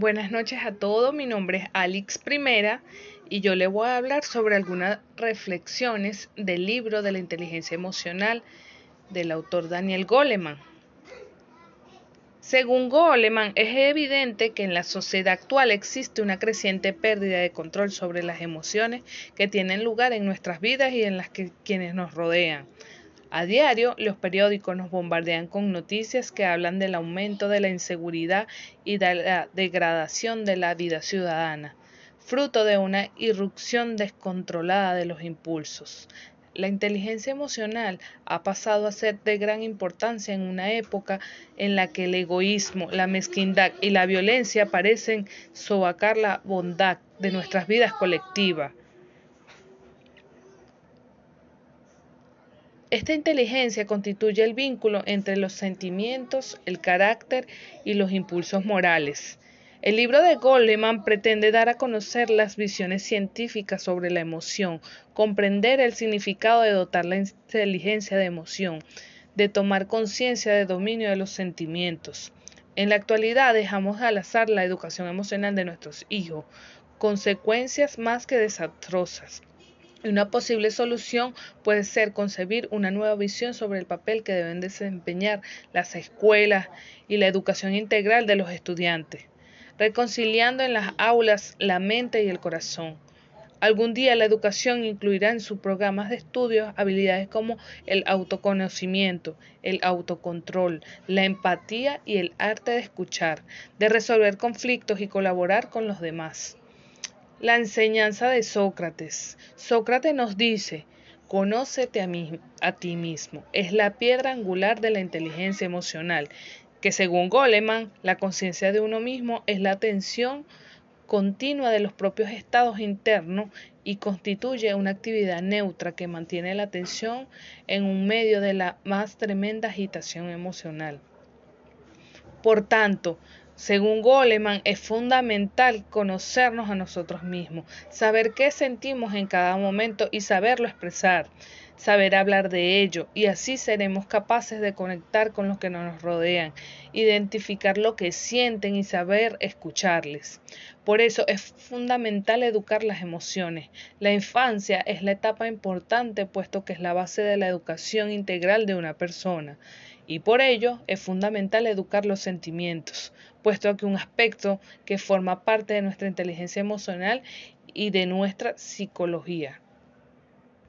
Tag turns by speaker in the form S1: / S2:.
S1: Buenas noches a todos, mi nombre es Alex Primera y yo le voy a hablar sobre algunas reflexiones del libro de la inteligencia emocional del autor Daniel Goleman. Según Goleman, es evidente que en la sociedad actual existe una creciente pérdida de control sobre las emociones que tienen lugar en nuestras vidas y en las que quienes nos rodean. A diario, los periódicos nos bombardean con noticias que hablan del aumento de la inseguridad y de la degradación de la vida ciudadana, fruto de una irrupción descontrolada de los impulsos. La inteligencia emocional ha pasado a ser de gran importancia en una época en la que el egoísmo, la mezquindad y la violencia parecen sobacar la bondad de nuestras vidas colectivas. Esta inteligencia constituye el vínculo entre los sentimientos, el carácter y los impulsos morales. El libro de Goleman pretende dar a conocer las visiones científicas sobre la emoción, comprender el significado de dotar la inteligencia de emoción, de tomar conciencia de dominio de los sentimientos. En la actualidad dejamos al azar la educación emocional de nuestros hijos, consecuencias más que desastrosas. Una posible solución puede ser concebir una nueva visión sobre el papel que deben desempeñar las escuelas y la educación integral de los estudiantes, reconciliando en las aulas la mente y el corazón. Algún día la educación incluirá en sus programas de estudios habilidades como el autoconocimiento, el autocontrol, la empatía y el arte de escuchar, de resolver conflictos y colaborar con los demás. La enseñanza de Sócrates. Sócrates nos dice, conócete a, a ti mismo. Es la piedra angular de la inteligencia emocional, que según Goleman, la conciencia de uno mismo es la atención continua de los propios estados internos y constituye una actividad neutra que mantiene la atención en un medio de la más tremenda agitación emocional. Por tanto, según Goleman, es fundamental conocernos a nosotros mismos, saber qué sentimos en cada momento y saberlo expresar, saber hablar de ello, y así seremos capaces de conectar con los que nos rodean, identificar lo que sienten y saber escucharles. Por eso es fundamental educar las emociones. La infancia es la etapa importante puesto que es la base de la educación integral de una persona y por ello es fundamental educar los sentimientos, puesto que un aspecto que forma parte de nuestra inteligencia emocional y de nuestra psicología.